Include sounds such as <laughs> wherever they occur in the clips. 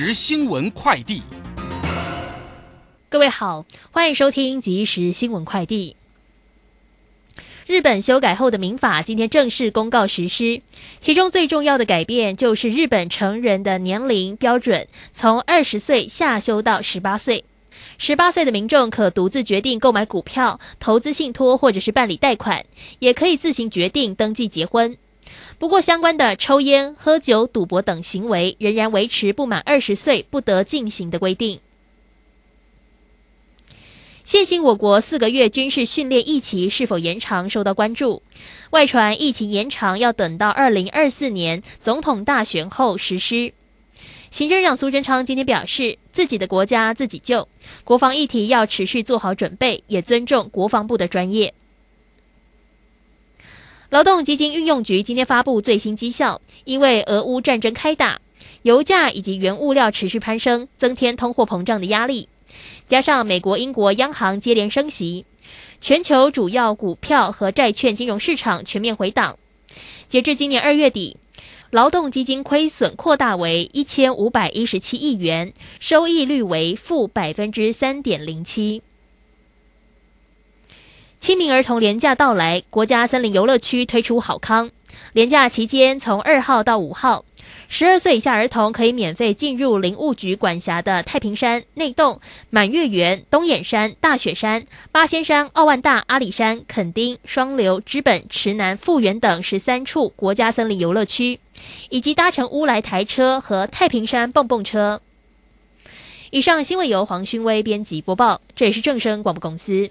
时新闻快递，各位好，欢迎收听即时新闻快递。日本修改后的民法今天正式公告实施，其中最重要的改变就是日本成人的年龄标准从二十岁下修到十八岁。十八岁的民众可独自决定购买股票、投资信托或者是办理贷款，也可以自行决定登记结婚。不过，相关的抽烟、喝酒、赌博等行为仍然维持不满二十岁不得进行的规定。现行我国四个月军事训练役期是否延长受到关注，外传疫情延长要等到二零二四年总统大选后实施。行政长苏贞昌今天表示，自己的国家自己救，国防议题要持续做好准备，也尊重国防部的专业。劳动基金运用局今天发布最新绩效，因为俄乌战争开打，油价以及原物料持续攀升，增添通货膨胀的压力。加上美国、英国央行接连升息，全球主要股票和债券金融市场全面回档。截至今年二月底，劳动基金亏损扩大为一千五百一十七亿元，收益率为负百分之三点零七。清明儿童廉假到来，国家森林游乐区推出好康。廉假期间，从二号到五号，十二岁以下儿童可以免费进入林务局管辖的太平山、内洞、满月园、东眼山、大雪山、八仙山、奥万大、阿里山、垦丁、双流、知本、池南、富源等十三处国家森林游乐区，以及搭乘乌来台车和太平山蹦蹦车。以上新闻由黄勋威编辑播报，这里是正声广播公司。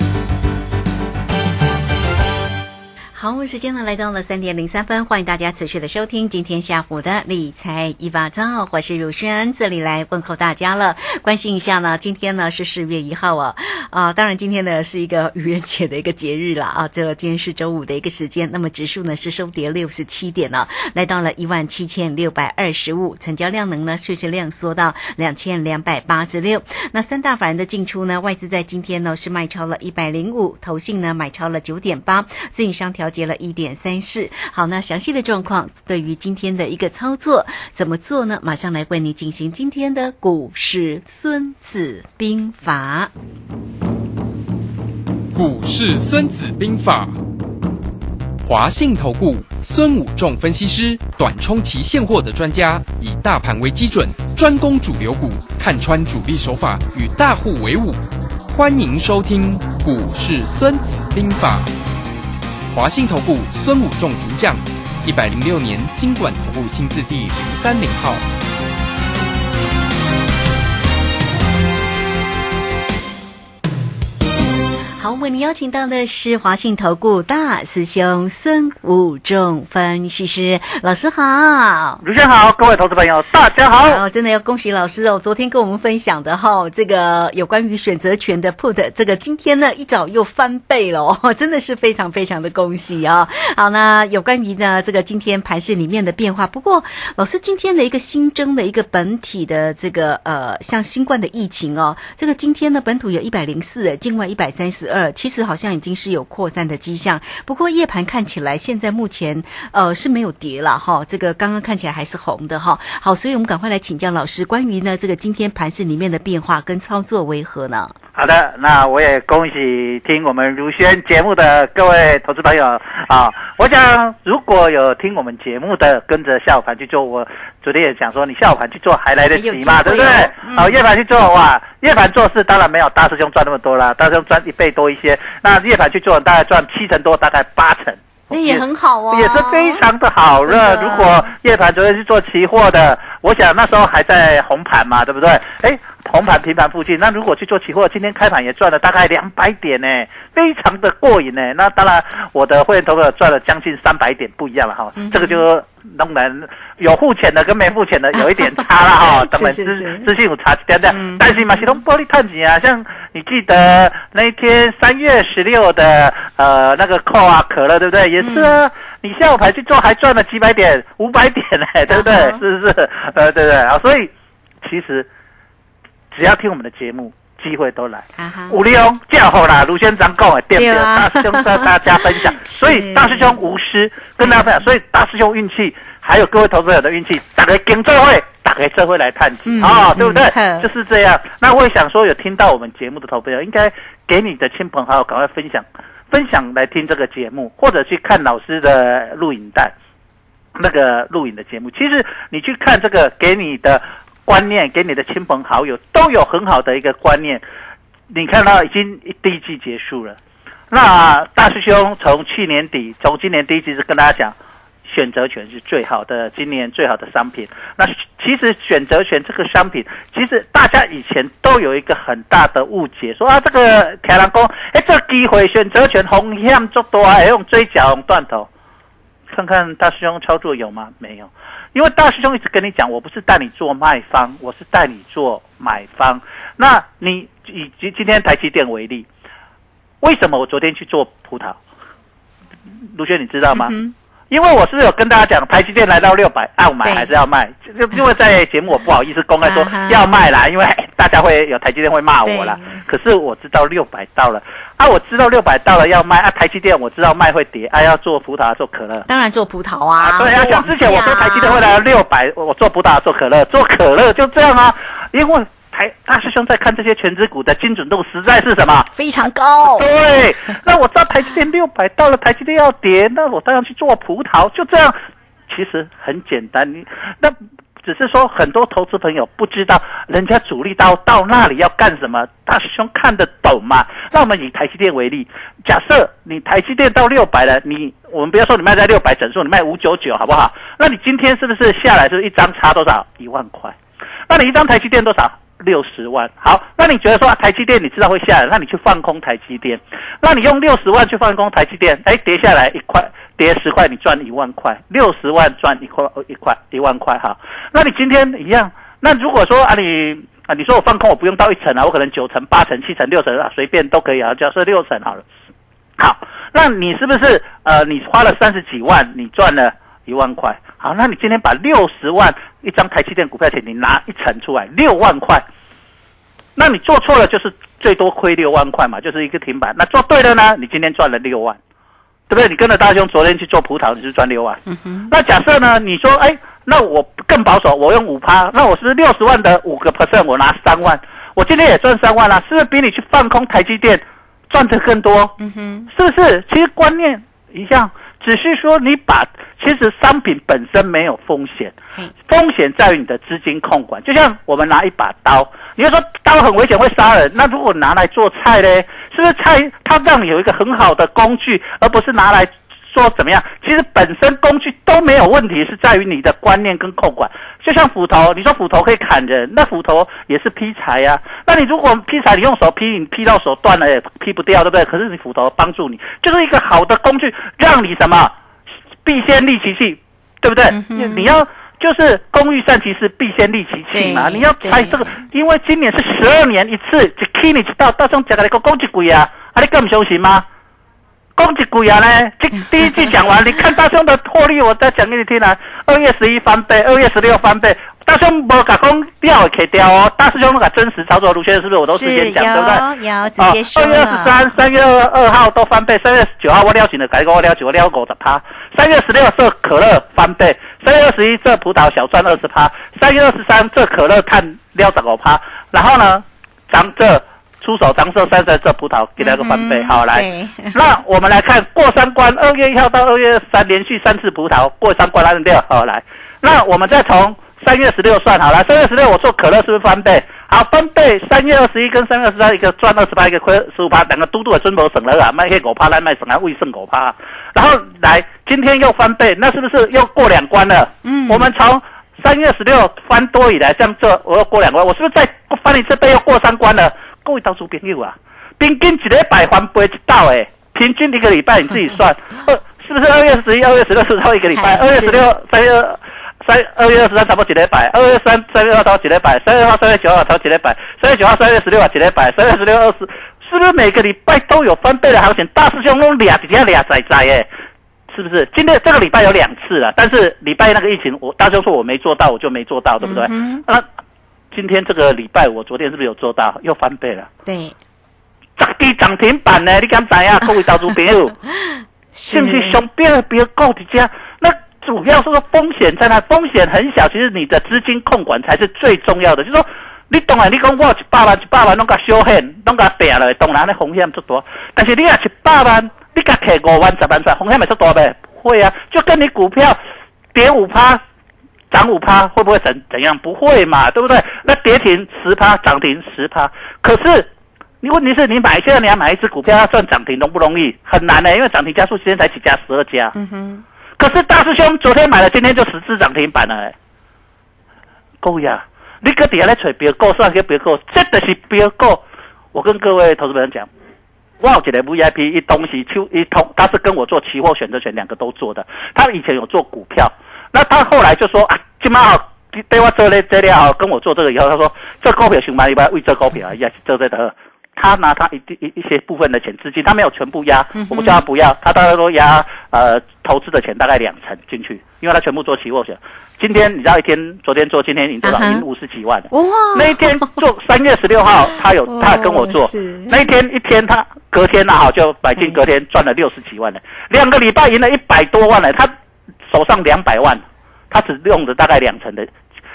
好，时间呢来到了三点零三分，欢迎大家持续的收听今天下午的理财一把照，我是如轩，这里来问候大家了。关心一下呢，今天呢是四月一号啊，啊，当然今天呢是一个愚人节的一个节日了啊，这今天是周五的一个时间，那么指数呢是收跌六十七点呢，来到了一万七千六百二十五，成交量能呢确实量缩到两千两百八十六。那三大法人的进出呢，外资在今天呢是卖超了一百零五，投信呢买超了九点八，自营商调。接了一点三四，好，那详细的状况对于今天的一个操作怎么做呢？马上来为你进行今天的股市孙子兵法。股市孙子兵法，华信投顾孙武仲分析师，短冲期现货的专家，以大盘为基准，专攻主流股，看穿主力手法，与大户为伍。欢迎收听股市孙子兵法。华信投顾孙武仲主讲，一百零六年经管投顾新字第零三零号。好，为您邀请到的是华信投顾大师兄孙武仲分析师老师好。卢先好，各位投资朋友，大家好。哦，真的要恭喜老师哦！昨天跟我们分享的哈、这个有关于选择权的 put，这个今天呢一早又翻倍了哦，<laughs> 真的是非常非常的恭喜啊、好，那有关于呢这个今天盘市里面的变化，不过老师今天的一个新增的一个本体的这个呃，像新冠的疫情哦，这个今天呢本土有一百零四，境外一百三十二，其实好像已经是有扩散的迹象。不过夜盘看起来现在目前呃是没有跌了哈，这个刚刚看起来还是红的哈。好，所以我们赶快来请教老师，关于呢这个今天盘市里面的变化跟操作为何呢？好的，那我也恭喜听我们如轩节目的各位投资朋友啊！我想如果有听我们节目的，跟着下午盘去做，我昨天也讲说，你下午盘去做还来得及嘛，对不对好，夜盘去做哇，夜盘做事当然没有大师兄赚那么多啦，大师兄赚一倍多一些，那夜盘去做大概赚七成多，大概八成。那也很好哦，也是非常的好真热。如果夜盘昨天去做期货的，我想那时候还在红盘嘛，对不对？哎，红盘平盘附近，那如果去做期货，今天开盘也赚了大概两百点呢，非常的过瘾呢。那当然，我的会员投资赚了将近三百点，不一样了哈。嗯这个就当然有付钱的跟没付钱的有一点差了 <laughs> 哈，当然资资讯有差一点点，嗯但是嘛，是拢玻璃探钱啊，像你记得那一天三月十六的呃那个扣啊可乐对不对？也是啊，你下午盘去做还赚了几百点、五百点呢、对不对？啊是不是？呃，对不对啊？所以其实只要听我们的节目，机会都来。哈哈，武力翁叫好啦，卢先长讲的对不对？对啊大师兄 <laughs> 跟大家分享，所以大师兄无私跟大家分享，所以大师兄运气，还有各位投资者的运气，打开跟这会，打开社会来探底嗯啊，对不对嗯？就是这样。那我也想说，有听到我们节目的投资者，应该给你的亲朋好友赶快分享，分享来听这个节目，或者去看老师的录影带。那个录影的节目，其实你去看这个，给你的观念，给你的亲朋好友都有很好的一个观念。你看到已经第一季结束了，那大师兄从去年底，从今年第一季是跟大家讲，选择权是最好的，今年最好的商品。那其实选择权这个商品，其实大家以前都有一个很大的误解，说啊这个铁人工，哎这机会选择权风险做多还用追缴用断头。看看大师兄操作有吗？没有，因为大师兄一直跟你讲，我不是带你做卖方，我是带你做买方。那你以今今天台积电为例，为什么我昨天去做葡萄？卢轩，你知道吗？嗯因为我是有跟大家讲，台积电来到六百，要买对还是要卖？就因为在节目我不好意思公开说要卖啦，因为大家会有台积电会骂我啦。可是我知道六百到了啊，我知道六百到了要卖啊，台积电我知道卖会跌啊，要做葡萄做可乐。当然做葡萄啊，对啊，像之前我说台积电会来六百，我做葡萄做可乐，做可乐就这样啊，因为台大师兄在看这些全指股的精准度实在是什么？非常高，对，那我知道台积电六百到了，台积电要跌，那我当然去做葡萄，就这样。其实很简单，你那只是说很多投资朋友不知道人家主力到到那里要干什么，大师兄看得懂吗？那我们以台积电为例，假设你台积电到六百了，你我们不要说你卖在六百整数，你卖五九九好不好？那你今天是不是下来就是一张差多少？一万块？那你一张台积电多少？六十万。好，那你觉得说、台积电你知道会下来，那你去放空台积电，那你用六十万去放空台积电，哎，跌下来一块，跌十块，你赚一万块，六十万赚一块一块一万块哈。那你今天一样，那如果说啊你啊你说我放空我不用到一成啊，我可能九成、八成、七成、六成啊，随便都可以啊，假设六成好了。好，那你是不是呃，你花了三十几万，你赚了一万块？好，那你今天把六十万一张台积电股票钱，你拿一层出来，六万块，那你做错了就是最多亏六万块嘛，就是一个停板。那做对了呢，你今天赚了六万，对不对？你跟着大兄昨天去做葡萄，你是赚六万。嗯，那假设呢？你说，哎，那我更保守，我用五趴，那我是不是六十万的五个 percent，我拿三万，我今天也赚三万啦、是不是比你去放空台积电赚的更多？嗯哼，是不是？其实观念一样，只是说你把，其实商品本身没有风险嘿，风险在于你的资金控管。就像我们拿一把刀，你就说刀很危险会杀人，那如果拿来做菜呢，是不是菜它让你有一个很好的工具，而不是拿来说怎么样，其实本身工具都没有问题，是在于你的观念跟控管。就像斧头，你说斧头可以砍人，那斧头也是劈柴呀、那你如果劈柴，你用手劈，你劈到手断了也劈不掉，对不对？可是你斧头帮助你，就是一个好的工具，让你什么必先利其器，对不对？嗯你要就是工欲善其事，必先利其器嘛。你要猜这个，因为今年是十二年一次，一起你知道，到时候讲个你讲一句啊，啊你更不休息吗？讲一句啊呢，这第一句讲完，<laughs> 你看大兄的获利，我再讲给你听啊。二月十一翻倍，二月十六翻倍，大兄无甲讲掉的 K 掉哦，大师兄那个真实操作路线是不是我都事先讲，对不对？有有直接说二月二十，三、三月二二号都翻倍，三月九号我撩紧了，改个我撩紧，我撩五十趴。三月十六这可乐翻倍，三月二十一这葡萄小赚二十趴，三月二十三这可乐碳撩十五趴，然后呢，咱这出手张色三十这葡萄给它个翻倍，嗯好来。<laughs> 那我们来看过三关，二月一号到二月三连续三次葡萄过三关，按六好来。那我们再从三月十六算好了，三月十六我做可乐是不是翻倍？好，翻倍。三月二十一跟三月二十三，一个赚二十八，一个亏十五趴，两个嘟嘟的尊博省了啊，卖黑狗趴来卖省啊，未剩狗趴。然后来，今天又翻倍，那是不是又过两关了？嗯我们从三月十六翻多以来，这样这我又过两关，我是不是再翻一次倍又过三关了？各位投资朋友啊，平均一礼拜翻倍一道诶，平均一个礼拜你自己算，二 <laughs> 是不是二月十一、二月十六是超一个礼拜？二月十六、三月三、二月二十三差不多几礼拜？二月三、三月二到几礼拜？三月二、三月九号超几礼拜？三月九号、三月十六啊几礼拜？三月十六、二十，是不是每个礼拜都有翻倍的行情？大师兄都俩几天俩仔仔诶。是不是？今天这个礼拜有两次了，但是礼拜那个疫情，我大家说我没做到，我就没做到，对不对？嗯那今天这个礼拜，我昨天是不是有做到？又翻倍了，对，十支涨停板呢？你敢知啊？<laughs> 各位投资朋友，是不是熊边的别购底家？那主要是说风险在那，风险很小，其实你的资金控管才是最重要的。就是说，你懂啊？你讲我有一百万，一百万拢甲小险，拢甲平了，当然那风险足大。但是你啊一百万，你甲摕五万、十万出，风险会足大呗？会啊，就跟你股票跌五趴。涨五趴会不会怎怎样？不会嘛，对不对？那跌停十趴，涨停十趴，可是你问题是你买现在你要买一只股票要赚涨停容不容易？很难呢、因为涨停加速今天才几家，十二家。嗯哼，可是大师兄昨天买了，今天就十只涨停板了、欸，够呀！你搁底下来找标股，算个标股，这的是标股。我跟各位投资朋友讲，我有一个 VIP，一东西秋一通，他是跟我做期货选择权，两个都做的。他以前有做股票，那他后来就说啊，今妈好。对我做了这了后，跟我做这个以后，他说这股票熊买一般为这股票也是做这个。他拿他一定一一些部分的钱资金，他没有全部压，我不叫他不要，他大概说压呃投资的钱大概两成进去，因为他全部做期货选。今天你知道一天，昨天做，今天赢多少？赢五十几万。哇，那一天做三月十六号，他有 <laughs> 他跟我做那一天一天他隔天那好就买进，隔天赚了六十几万了，两个礼拜赢了一百多万了，他手上两百万，他只用了大概两成的，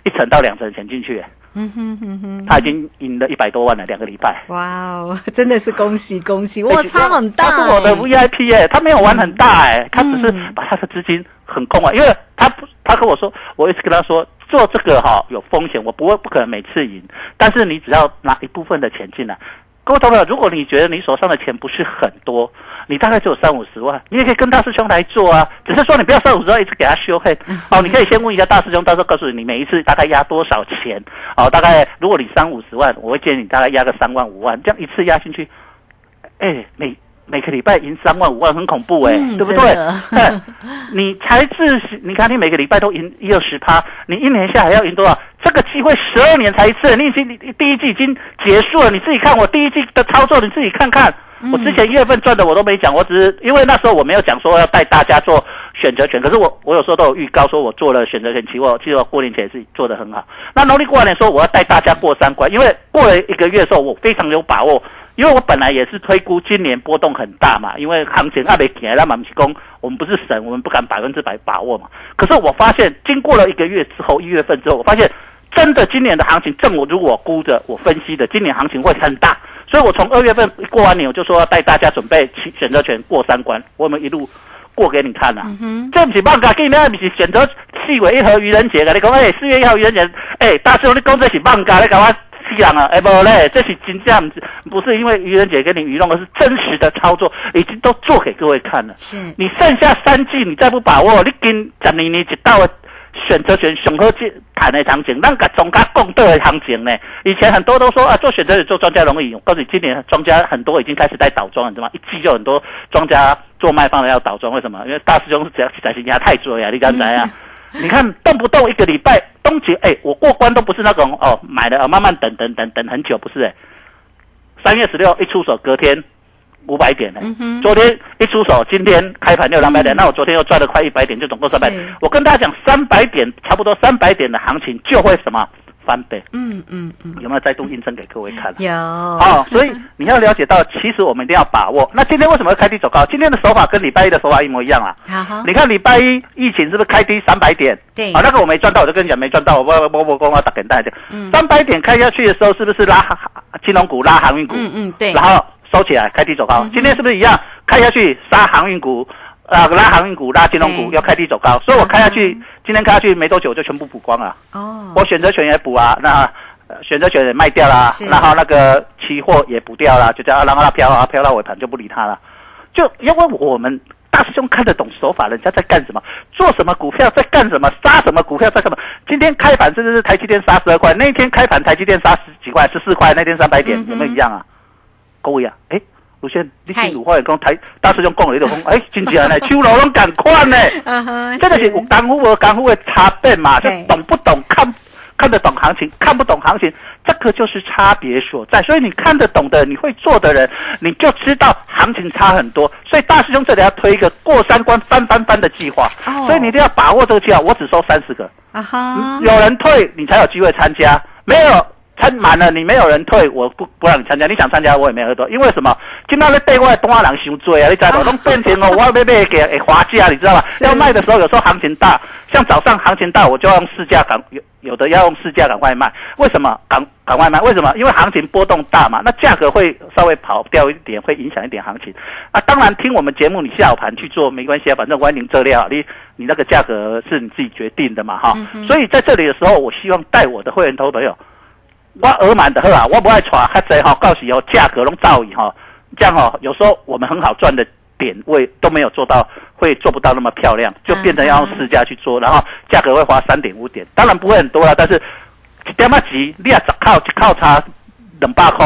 一成到两成的钱进去，嗯哼哼哼，他已经赢了一百多万了，两个礼拜。哇哦，真的是恭喜恭喜，哇，差很大、他是我的欸。VIP 哎、他没有玩很大哎、他只是嗯把他的资金很空啊，因为他不，他跟我说，我一直跟他说，做这个哈、有风险，我不会不可能每次赢，但是你只要拿一部分的钱进来。各位同学，如果你觉得你手上的钱不是很多，你大概只有三五十万，你也可以跟大师兄来做啊。只是说你不要三五十万一直给他修黑 <laughs> 哦，你可以先问一下大师兄，到时候告诉你你每一次大概压多少钱哦。大概如果你三五十万，我会建议你大概压个三万五万，这样一次压进去，哎，每每个礼拜赢三万五万，很恐怖哎、嗯对不对 <laughs> 你才自你看你每个礼拜都赢一二十趴，你一年下来要赢多少？这个机会十二年才一次，你已经第一季已经结束了，你自己看我第一季的操作，你自己看看。我之前一月份赚的我都没讲，我只是因为那时候我没有讲说要带大家做选择权，可是我我有时候都有预告说我做了选择权期货，其实我过年前是做的很好。那农历过完年说我要带大家过三关，因为过了一个月的时候我非常有把握，因为我本来也是推估今年波动很大嘛，因为行情还没起来，那么不是讲我们不是神，我们不敢百分之百把握嘛。可是我发现经过了一个月之后，一月份之后，我发现真的今年的行情正我如我估的，我分析的，今年行情会很大。所以我从二月份过完年，我就说要带大家准备起选择权过三关，我们一路过给你看呐、嗯这不是放假，今年不是选择四月一号愚人节的，你讲哎，四月一号愚人节，哎，大师兄你讲这是放假，你搞我四人啊，哎不嘞，这是真正不是因为愚人节给你愚弄，而是真实的操作，已经都做给各位看了。是你剩下三季，你再不把握，你跟十年年一到的选择权上好这谈的行情，咱甲庄家共对的行情呢？以前很多都说啊，做选择权做庄家容易，我告诉你，今年庄家很多已经开始在倒庄了，知道吗？一季就很多庄家做卖方的要倒庄，为什么？因为大师兄只要在心压太多呀，你刚才啊。你看，动不动一个礼拜，东杰，哎，我过关都不是那种哦，买了慢慢等等等等很久，不是哎。三月十六一出手，隔天五百点呢。昨天一出手，今天开盘就两百点，那我昨天又赚了快一百点，就总共三百。我跟大家讲，三百点差不多三百点的行情就会什么翻倍。嗯嗯嗯，有没有再度印证给各位看？有哦，所以你要了解到，其实我们一定要把握。那今天为什么会开低走高？今天的手法跟礼拜一的手法一模一样啊。好，你看礼拜一疫情是不是开低三百点？对，啊，那个我没赚到，我就跟你讲没赚到，我我我我我打给大家。嗯，三百点开下去的时候，是不是拉金融股、拉航运股？嗯嗯，对。然后收起来，开低走高。今天是不是一样？开下去杀航运股，啊，拉航运股、拉金融股，要开低走高。所以我开下去，今天开下去没多久就全部补光了。哦，我选择权也补啊，那选择权也卖掉了，然后那个期货也补掉了，就这样让它飘啊飘到尾盘就不理它了。就因为我们。大师兄看得懂手法，人家在干什么？做什么股票在干什么？杀什么股票在干嘛？今天开盘甚至是台积电杀十二块，那天开盘台积电杀十几块，十四块，那天三百点，有没有一样啊？各位啊，哎，卢轩，你听鲁话也讲台大师兄讲了一种讲，<laughs> 哎，真正呢，秋老拢赶快呢，<laughs> 真的是有干股和干股的差别嘛？就懂不懂看看得懂行情，看不懂行情。这个就是差别所在，所以你看得懂的，你会做的人，你就知道行情差很多。所以大师兄这里要推一个过三关翻翻翻的计划，所以你一定要把握这个计划。我只收三十个，啊哈，有人退你才有机会参加，没有参满了你没有人退，我不不让你参加。你想参加我也没耳朵，因为什么？今天在对外东亚人伤追啊，你知道都 <laughs> 变成哦，我要卖给给划价，你知道吧？要卖的时候有时候行情大，像早上行情大，我就要用市价赶有有的要用市价赶快卖，为什么赶？<laughs> 赶快卖？为什么？因为行情波动大嘛，那价格会稍微跑掉一点，会影响一点行情。啊，当然听我们节目，你下午盘去做没关系啊，反正欢迎这料，你你那个价格是你自己决定的嘛，哈。所以在这里的时候，我希望带我的会员投朋友，我额满的呵啊，我不爱传还贼哈，告诉以后价格拢造以哈，这样哦，有时候我们很好赚的点位都没有做到，会做不到那么漂亮，就变成要用市价去做，然后价格会花三点五点，当然不会很多了，但是。一点仔钱，你啊十靠一靠差两百块，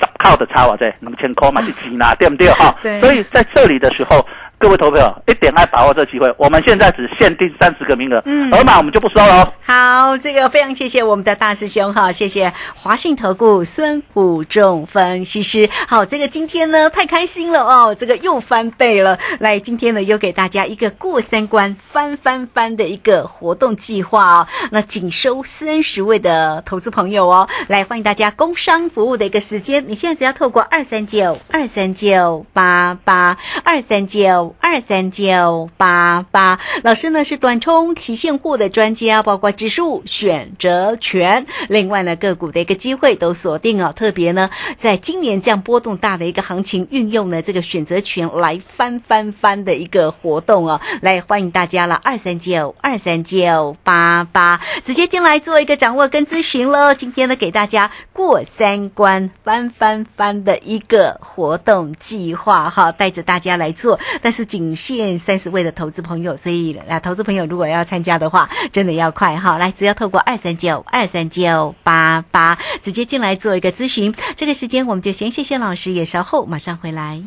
十靠的差或者两千块嘛 <laughs> 是钱啦，对不对哈？所以在这里的时候。各位投票一点爱把握这机会，我们现在只限定三十个名额，嗯，而码我们就不收了。哦好，这个非常谢谢我们的大师兄哈，谢谢华信投顾孙虎仲分析师。好，这个今天呢太开心了哦，这个又翻倍了。来，今天呢又给大家一个过三关翻翻翻的一个活动计划哦。那仅收三十位的投资朋友哦，来欢迎大家工商服务的一个时间，你现在只要透过二三九二三九八八二三九。二三九八八，老师呢是短冲期现货的专家，包括指数选择权，另外呢个股的一个机会都锁定哦。特别呢，在今年这样波动大的一个行情，运用呢这个选择权来翻翻翻的一个活动哦，来欢迎大家了，二三九二三九八八，直接进来做一个掌握跟咨询喽。今天呢给大家过三关翻翻翻的一个活动计划哈，带着大家来做，但。是仅限三十位的投资朋友，所以啊，投资朋友如果要参加的话，真的要快哈！来，只要透过二三九二三九八八直接进来做一个咨询。这个时间我们就先谢谢老师，也稍后马上回来。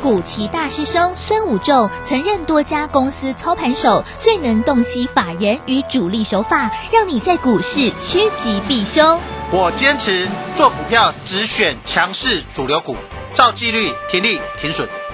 古奇大师兄孙武仲曾任多家公司操盘手，最能洞悉法人与主力手法，让你在股市趋吉避凶。我坚持做股票只选强势主流股，照纪律停利停损。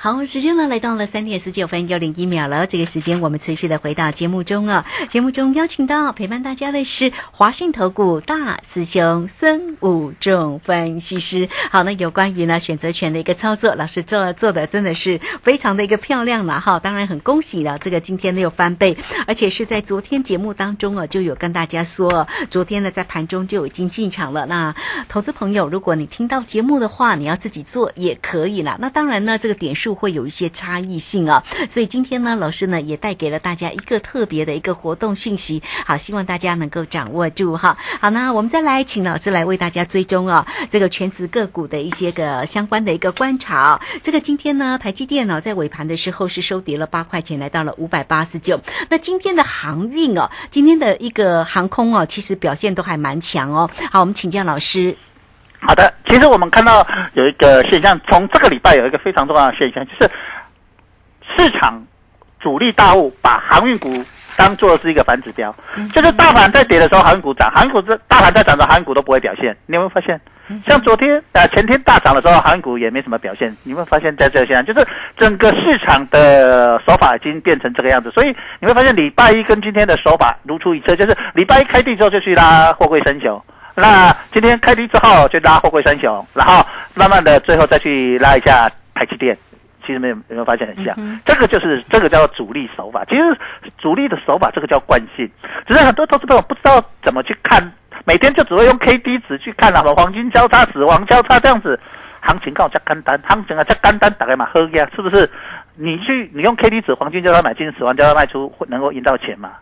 好，时间呢来到了三点十九分又零一秒了。这个时间我们持续的回到节目中啊。节目中邀请到陪伴大家的是华信投顾大师兄孙武仲分析师。好，那有关于呢选择权的一个操作，老师做做的真的是非常的一个漂亮了哈。当然很恭喜了，这个今天呢又翻倍，而且是在昨天节目当中啊就有跟大家说，昨天呢在盘中就已经进场了。那投资朋友，如果你听到节目的话，你要自己做也可以啦。那当然呢，这个点数就会有一些差异性啊，所以今天呢，老师呢也带给了大家一个特别的一个活动讯息，好，希望大家能够掌握住哈。好，那我们再来请老师来为大家追踪啊，这个全职个股的一些个相关的一个观察。这个今天呢，台积电呢在尾盘的时候是收跌了八块钱，来到了五百八十九。那今天的航运哦，今天的一个航空哦，其实表现都还蛮强哦。好，我们请教老师。好的，其实我们看到有一个现象，从这个礼拜有一个非常重要的现象，就是市场主力大户把航运股当做是一个反指标，就是大盘在跌的时候，航运股涨；航运股这大盘在涨的时候，航运股都不会表现。你有没有发现？像昨天呃前天大涨的时候，航运股也没什么表现。你有没有发现，在这个现象，就是整个市场的手法已经变成这个样子。所以你会发现，礼拜一跟今天的手法如出一辙，就是礼拜一开地之后就去拉货柜升球。那今天开低之后就拉货柜三雄，然后慢慢的最后再去拉一下台积电，其实没有有没有发现很像？这个就是这个叫主力手法。其实主力的手法这个叫惯性，只是很多投资朋友不知道怎么去看，每天就只会用 K D 值去看了，黄金交叉、死亡交叉这样子，行情告加干单，行情啊加干单，打开嘛喝呀，是不是？你去你用 K D 值黄金交叉买进，死亡交叉卖出，会能够赢到钱吗？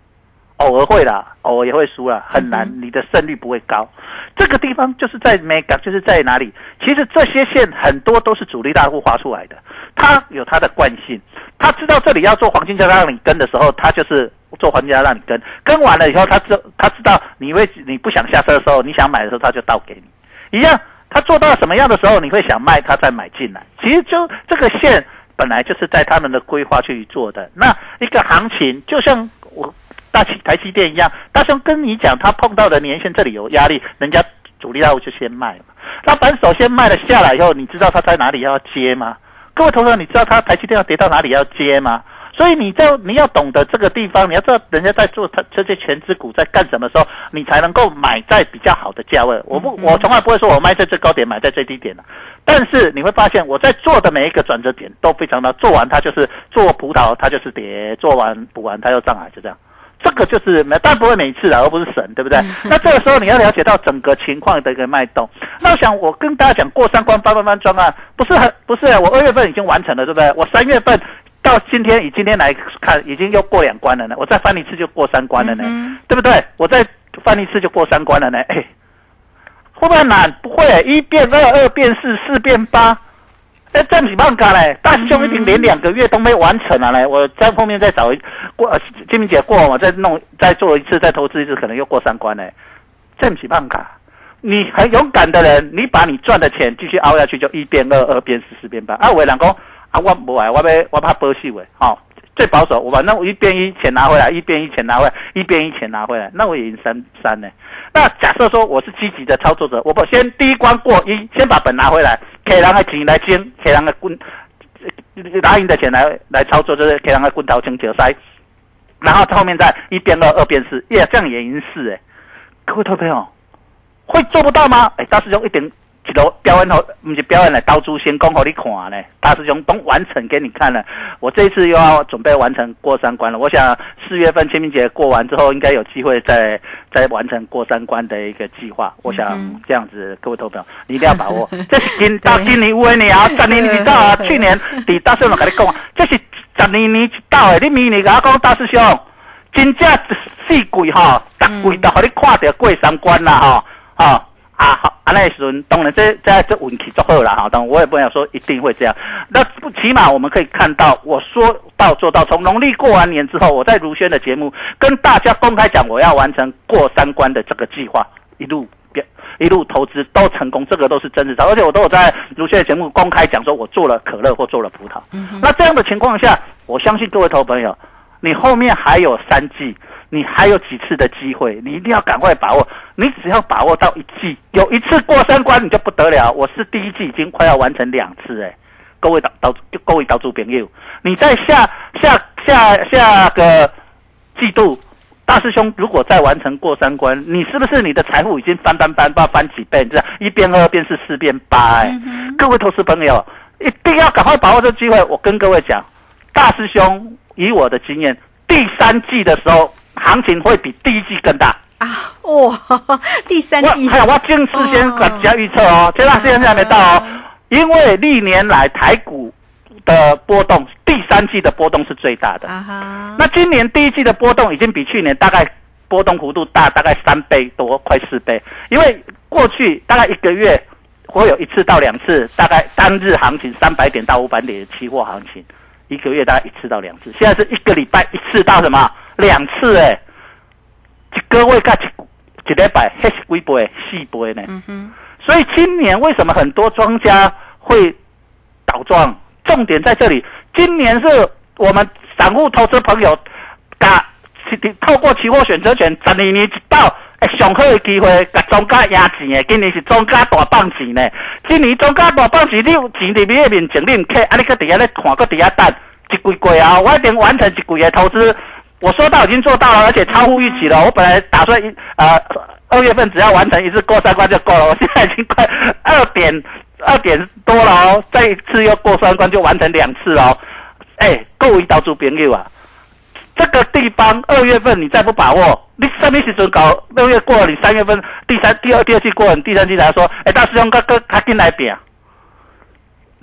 偶尔会啦，偶尔也会输啦，很难，你的胜率不会高。这个地方就是在 mega，就是在哪里？其实这些线很多都是主力大户画出来的，他有他的惯性，他知道这里要做黄金交叉让你跟的时候，他就是做黄金交叉让你跟，跟完了以后，他知他知道你会你不想下车的时候，你想买的时候，他就倒给你。一样，他做到什么样的时候，你会想卖，他再买进来。其实就这个线本来就是在他们的规划去做的。那一个行情就像我。大企台积电一样，大雄跟你讲，他碰到的年限这里有压力，人家主力大户就先卖嘛。那反手先卖了下来以后，你知道他在哪里要接吗？各位同学，你知道他台积电要跌到哪里要接吗？所以你在你要懂得这个地方，你要知道人家在做他这些全资股在干什么时候，你才能够买在比较好的价位。我不，我从来不会说我卖在最高点，买在最低点的。但是你会发现，我在做的每一个转折点都非常的，做完它就是做葡萄，它就是跌；做完补完它又上来，就这样。这个就是每，但不会每次的，而不是神，对不对？那这个时候你要了解到整个情况的一个脉动。那我想我跟大家讲过三关八万万专案，不是很不是，我二月份已经完成了，对不对？我三月份到今天以今天来看，已经又过两关了呢。我再翻一次就过三关了呢，对不对？我再翻一次就过三关了呢。哎，会不会难？不会，一变二，二变四，四变八。哎，这样子办干嘞？大师兄已经连两个月都没完成了嘞。我在后面再找一过，金明姐过我再弄再做一次，再投资一次，可能又过三关嘞。这样子办干？你很勇敢的人，你把你赚的钱继续熬下去，就一变二，二变四，四变八。啊，我老公啊，我不爱，我要我怕保守喂，好，最保守，我反正我一边一钱拿回来，一边一钱拿回来，一边一钱拿回来，那我也赢三三呢。那假设说我是积极的操作者，我不先第一关过一，先把本拿回来。给人的钱来捐，给人的滚，拿赢的钱来来操作，就是给人的滚头清球塞，然后后面再一变二，二变四，耶，这样也赢四哎，各位投朋友，会做不到吗？哎，大师兄一点。一路表演好，不是表演来刀猪先攻给你看呢。大师兄都完成给你看了，我这一次又要准备完成过三关了。我想四月份清明节过完之后，应该有机会再再完成过三关的一个计划。我想这样子，各位投票你一定要把握。<laughs> 这是今到今年五年啊，十年你知道啊？去年 <laughs> 底大师兄跟你讲，这是十年年到的。你明年跟我讲，大师兄，真正四季哈，逐季都和你看到过三关啦哈，哈。啊好，啊那时候当然这这这运气就好了哈，当然我也不想说一定会这样，那不起码我们可以看到，我说到做到，从农历过完年之后，我在如轩的节目跟大家公开讲，我要完成过三关的这个计划，一路变一路投资都成功，这个都是真实的，而且我都有在如轩的节目公开讲说，我做了可乐或做了葡萄，那这样的情况下，我相信各位投朋友，你后面还有三季。你还有几次的机会，你一定要赶快把握。你只要把握到一季，有一次过三关，你就不得了。我是第一季已经快要完成两次，哎。各位导导各位导主朋友，你在下下下下个季度，大师兄如果再完成过三关，你是不是你的财富已经翻翻翻，不知道翻几倍？这样一变二变是四变八、哎、各位投资朋友一定要赶快把握这个机会。我跟各位讲，大师兄以我的经验，第三季的时候行情会比第一季更大。啊，哇，第三季我还有我正事先给大家预测哦，这段时间还没到哦，因为历年来台股的波动，第三季的波动是最大的。啊哈，那今年第一季的波动已经比去年大概波动幅度大，大概三倍多，快四倍。因为过去大概一个月会有一次到两次，大概单日行情三百点到五百点的期货行情，一个月大概一次到两次。现在是一个礼拜一次到什么两次？哎，一个月加一一礼拜，还是几倍？四倍呢？嗯哼，所以今年为什么很多庄家会倒庄？重点在这里，今年是我们散户投资朋友，甲透过期货选择权，十二年一到，诶，上好的机会，甲庄家赢钱的。今年是庄家大放钱呢。今年庄家大放钱，你有钱伫你的面前，你毋客，啊，你搁伫遐咧看，搁伫遐等，一季过啊，我已经完成一季的投资。我说到已经做到了，而且超乎预期了。我本来打算一呃二月份只要完成一次过三关就够了，我现在已经快 <laughs> 二点二点多了哦，再一次又过三关就完成两次哦。哎，各位投资朋友啊，这个地方二月份你再不把握，你什么时准搞六月过了，你三月份第三第二第二季过了，你第三季来说，哎，大师兄哥哥他进来比啊，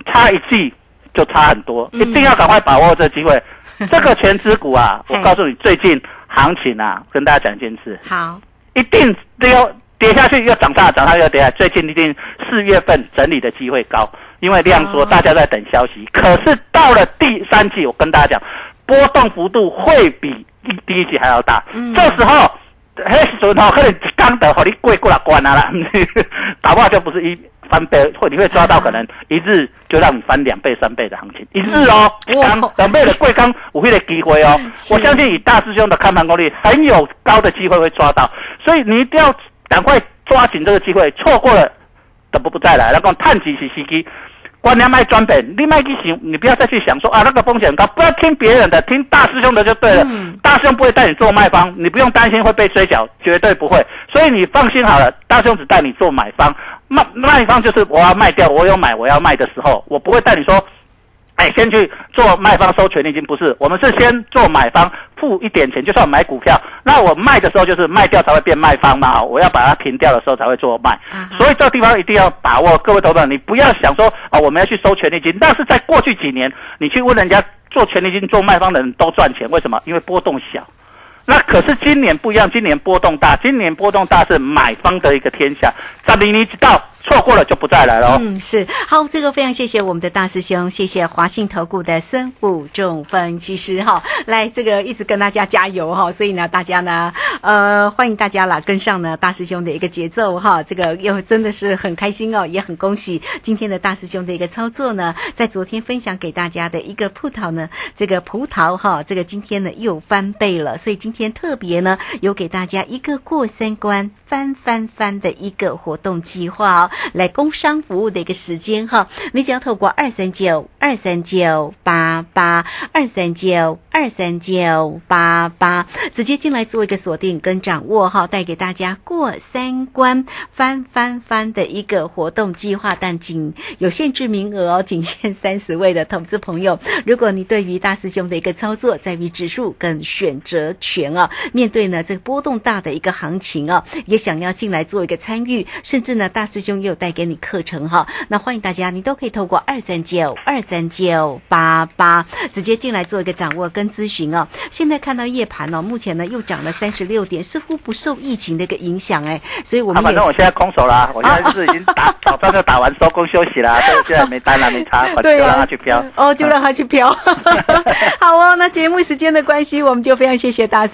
差一季就差很多，一定要赶快把握这个机会。<laughs> 这个全指股啊，我告诉你，最近行情啊，跟大家讲一件事，好，一定都要跌下去，又涨上来，涨上去又跌下来。最近一定四月份整理的机会高，因为量缩，哦大家在等消息。可是到了第三季，我跟大家讲，波动幅度会比第第一季还要大。嗯这时候，迄时阵吼，可能一刚得，和你过过来关啊啦，打 <laughs> 不好就不是一翻倍，或你会抓到可能一日就让你翻两倍、三倍的行情，一日哦，一哇刚两倍的贵刚五倍的机会哦。我相信以大师兄的看盘功力，很有高的机会会抓到，所以你一定要赶快抓紧这个机会，错过了等不不再来。那讲探几是时机，观念卖专本，你卖去行，你不要再去想说啊那个风险很高，不要听别人的，听大师兄的就对了。嗯大师兄不会带你做卖方，你不用担心会被追缴，绝对不会。所以你放心好了，大师兄只带你做买方，卖卖方就是我要卖掉，我有买我要卖的时候，我不会带你说。哎，先去做卖方收权利金，不是，我们是先做买方付一点钱，就算我买股票，那我卖的时候就是卖掉才会变卖方嘛，我要把它平掉的时候才会做卖，所以这个地方一定要把握，各位投资者，你不要想说啊、我们要去收权利金，但是在过去几年，你去问人家做权利金做卖方的人都赚钱，为什么？因为波动小。那可是今年不一样，今年波动大，今年波动大是买方的一个天下，十零年一到，错过了就不再来了哦。嗯，是好，这个非常谢谢我们的大师兄，谢谢华信投顾的孙武仲分析师哈，来这个一直跟大家加油哈，所以呢，大家呢，呃，欢迎大家啦，跟上呢大师兄的一个节奏哈，这个又真的是很开心哦，也很恭喜今天的大师兄的一个操作呢，在昨天分享给大家的一个葡萄呢，这个葡萄哈，这个今天呢又翻倍了，所以今天特别呢有给大家一个过三关翻翻翻的一个活动计划哦，来工商服务的一个时间哈，你只要透过二三九二三九八八二三九二三九八八直接进来做一个锁定跟掌握哈，带给大家过三关翻翻翻的一个活动计划，但仅有限制名额哦，仅限三十位的投资朋友。如果你对于大师兄的一个操作在于指数跟选择权啊，面对呢这个波动大的一个行情啊，也想要进来做一个参与，甚至呢大师兄也有带给你课程哈，那欢迎大家，你都可以透过二三九二三九八八直接进来做一个掌握跟咨询哦。现在看到夜盘哦，目前呢又涨了三十六点，似乎不受疫情的一个影响哎，所以我啊，们也是反正我现在空手啦，<laughs> 我现在就是已经打 <laughs> 早上就打完收工休息啦，所以现在没单了，没差，<laughs> 对啊让它去飘。哦，就让他去飘。好哦，那节目时间的关系，我们就非常谢谢大师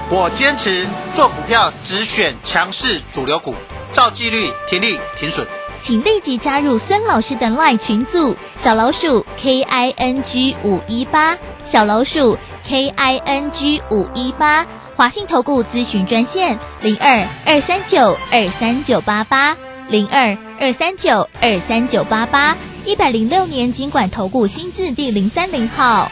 我坚持做股票只选强势主流股，照纪律停利停损。请立即加入孙老师的 LINE 群组，小老鼠 K I N G 五一八，小老鼠 K I N G 五一八，华信投顾咨询专线零二二三九二三九八八零二二三九二三九八八，一百零六年经管投顾新字第零三零号。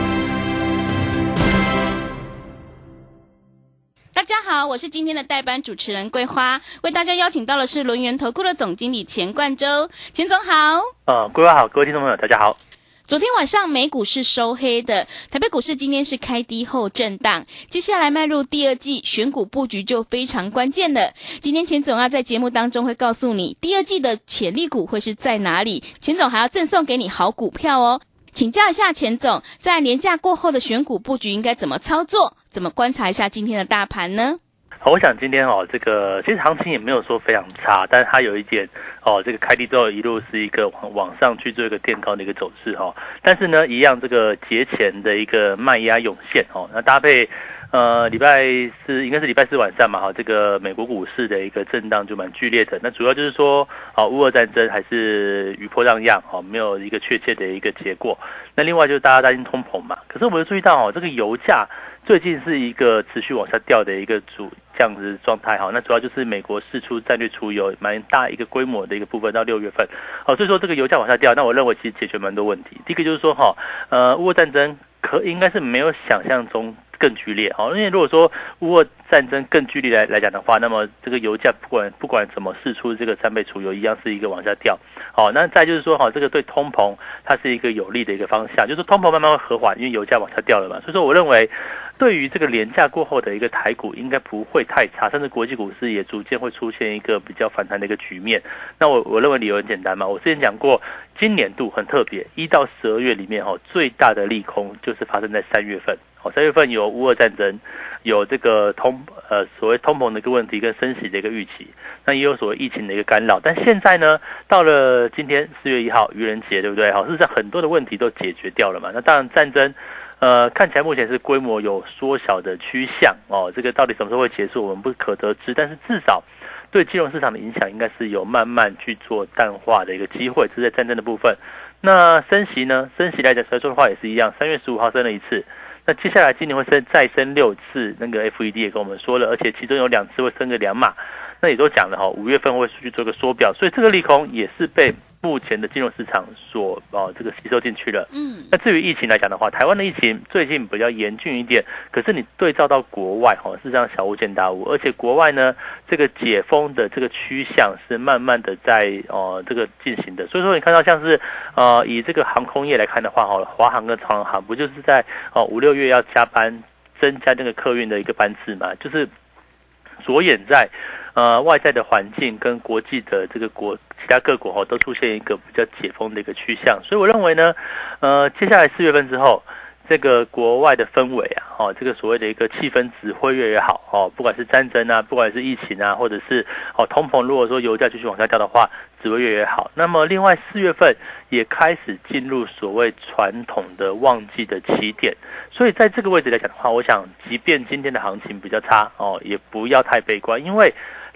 大家好，我是今天的代班主持人桂花，为大家邀请到的是轮源投顾的总经理钱冠洲，钱总好。呃，桂花好，各位听众朋友，大家好。昨天晚上美股是收黑的，台北股市今天是开低后震荡，接下来迈入第二季选股布局就非常关键了。今天钱总要在节目当中会告诉你第二季的潜力股会是在哪里，钱总还要赠送给你好股票哦。请教一下钱总，在年假过后的选股布局应该怎么操作？怎么观察一下今天的大盘呢？我想今天哦，这个其实行情也没有说非常差，但是它有一点哦，这个开低之后一路是一个往往上去做一个垫高的一个走势哈。但是呢，一样这个节前的一个卖压涌现哦，那搭配呃礼拜四应该是礼拜四晚上嘛哈，这个美国股市的一个震荡就蛮剧烈的。那主要就是说啊，乌俄战争还是余波荡漾哦，没有一个确切的一个结果。那另外就是大家担心通膨嘛，可是我们注意到哦，这个油价。最近是一个持续往下掉的一个主这样子状态哈，那主要就是美国释出战略储油蛮大一个规模的一个部分到六月份，好，所以说这个油价往下掉，那我认为其实解决蛮多问题。第一个就是说哈，呃，乌俄战争可应该是没有想象中更剧烈哦，因为如果说如果战争更剧烈来来讲的话，那么这个油价不管不管怎么试出这个三倍储油一样是一个往下掉，好，那再就是说哈，这个对通膨它是一个有利的一个方向，就是通膨慢慢会和缓，因为油价往下掉了嘛，所以说我认为。对于这个廉价过后的一个台股，应该不会太差，甚至国际股市也逐渐会出现一个比较反弹的一个局面。那我我认为理由很简单嘛，我之前讲过，今年度很特别，一到十二月里面哈，最大的利空就是发生在三月份。哦，三月份有乌俄战争，有这个通呃所谓通膨的一个问题跟升息的一个预期，那也有所谓疫情的一个干扰。但现在呢，到了今天四月一号愚人节，对不对？好，事实上很多的问题都解决掉了嘛。那当然战争。呃，看起来目前是规模有缩小的趋向哦，这个到底什么时候会结束，我们不可得知。但是至少对金融市场的影响，应该是有慢慢去做淡化的一个机会，这是在战争的部分。那升息呢？升息来讲，说的话也是一样，三月十五号升了一次，那接下来今年会升再升六次。那个 FED 也跟我们说了，而且其中有两次会升个两码，那也都讲了哈，五月份会去做个缩表，所以这个利空也是被。目前的金融市场所哦这个吸收进去了，嗯，那至于疫情来讲的话，台湾的疫情最近比较严峻一点，可是你对照到国外哈，是这样小巫见大巫，而且国外呢这个解封的这个趋向是慢慢的在哦这个进行的，所以说你看到像是呃以这个航空业来看的话哈，华航跟长航不就是在哦五六月要加班增加那个客运的一个班次嘛，就是着眼在。呃，外在的环境跟国际的这个国其他各国哈都出现一个比较解封的一个趋向，所以我认为呢，呃，接下来四月份之后，这个国外的氛围啊，哦，这个所谓的一个气氛只会越来越好哦，不管是战争啊，不管是疫情啊，或者是哦通膨，如果说油价继续往下掉的话，只会越来越好。那么另外四月份也开始进入所谓传统的旺季的起点，所以在这个位置来讲的话，我想即便今天的行情比较差哦，也不要太悲观，因为。